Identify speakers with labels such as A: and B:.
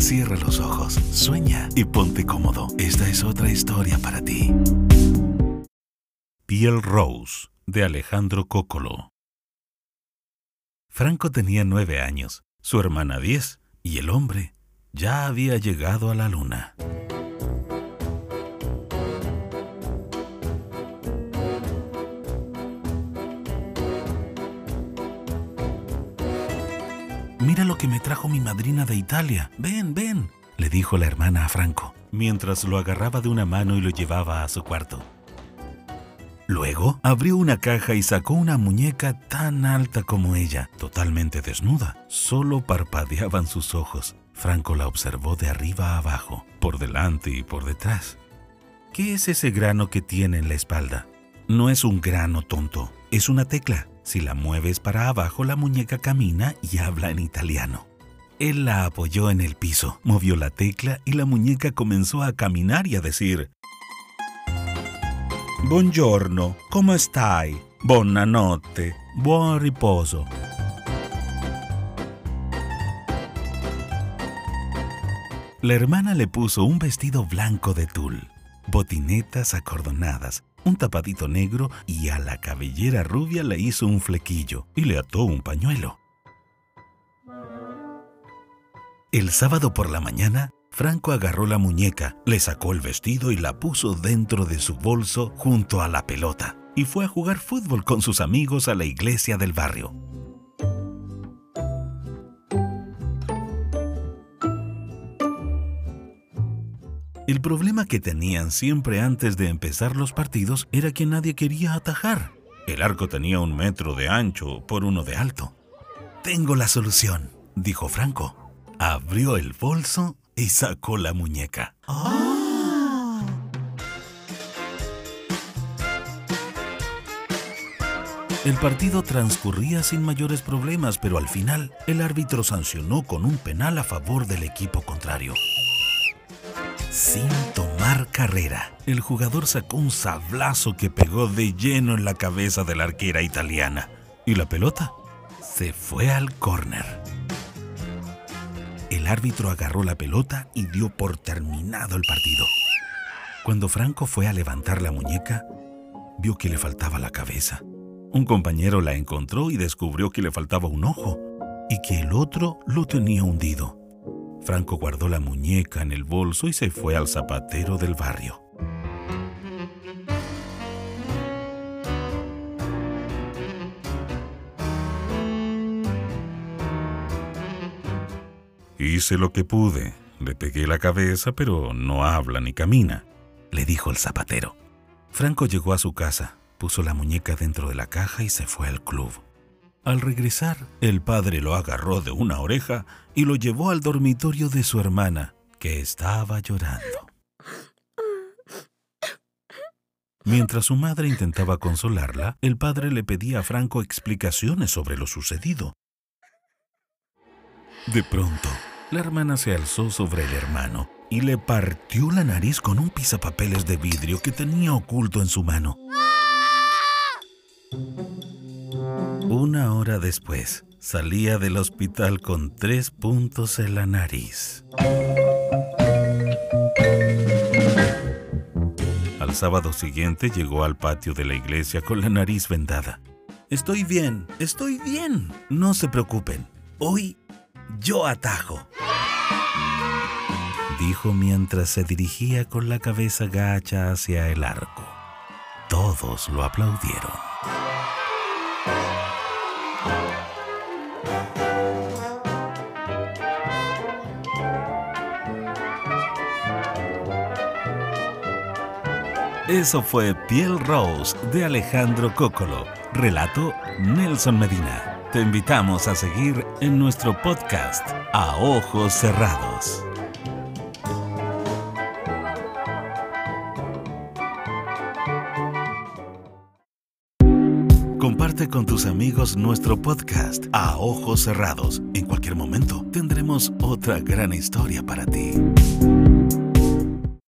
A: Cierra los ojos, sueña y ponte cómodo. Esta es otra historia para ti. Piel Rose, de Alejandro Cócolo. Franco tenía nueve años, su hermana diez, y el hombre ya había llegado a la luna. Mira lo que me trajo mi madrina de Italia. Ven, ven, le dijo la hermana a Franco, mientras lo agarraba de una mano y lo llevaba a su cuarto. Luego abrió una caja y sacó una muñeca tan alta como ella, totalmente desnuda. Solo parpadeaban sus ojos. Franco la observó de arriba a abajo, por delante y por detrás. ¿Qué es ese grano que tiene en la espalda? No es un grano tonto, es una tecla. Si la mueves para abajo, la muñeca camina y habla en italiano. Él la apoyó en el piso, movió la tecla y la muñeca comenzó a caminar y a decir Buongiorno, ¿cómo stai? Buonanotte, buon riposo. La hermana le puso un vestido blanco de tul, botinetas acordonadas, un tapadito negro y a la cabellera rubia le hizo un flequillo y le ató un pañuelo. El sábado por la mañana, Franco agarró la muñeca, le sacó el vestido y la puso dentro de su bolso junto a la pelota y fue a jugar fútbol con sus amigos a la iglesia del barrio. El problema que tenían siempre antes de empezar los partidos era que nadie quería atajar. El arco tenía un metro de ancho por uno de alto. Tengo la solución, dijo Franco. Abrió el bolso y sacó la muñeca. El partido transcurría sin mayores problemas, pero al final el árbitro sancionó con un penal a favor del equipo contrario. Sin tomar carrera, el jugador sacó un sablazo que pegó de lleno en la cabeza de la arquera italiana y la pelota se fue al córner. El árbitro agarró la pelota y dio por terminado el partido. Cuando Franco fue a levantar la muñeca, vio que le faltaba la cabeza. Un compañero la encontró y descubrió que le faltaba un ojo y que el otro lo tenía hundido. Franco guardó la muñeca en el bolso y se fue al zapatero del barrio. Hice lo que pude. Le pegué la cabeza, pero no habla ni camina, le dijo el zapatero. Franco llegó a su casa, puso la muñeca dentro de la caja y se fue al club. Al regresar, el padre lo agarró de una oreja y lo llevó al dormitorio de su hermana, que estaba llorando. Mientras su madre intentaba consolarla, el padre le pedía a Franco explicaciones sobre lo sucedido. De pronto, la hermana se alzó sobre el hermano y le partió la nariz con un pisapapeles de vidrio que tenía oculto en su mano. Una hora después, salía del hospital con tres puntos en la nariz. Al sábado siguiente llegó al patio de la iglesia con la nariz vendada. Estoy bien, estoy bien. No se preocupen. Hoy yo atajo. Dijo mientras se dirigía con la cabeza gacha hacia el arco. Todos lo aplaudieron. Eso fue Piel Rose de Alejandro Cócolo. Relato Nelson Medina. Te invitamos a seguir en nuestro podcast A Ojos Cerrados. Con tus amigos nuestro podcast A Ojos Cerrados. En cualquier momento tendremos otra gran historia para ti.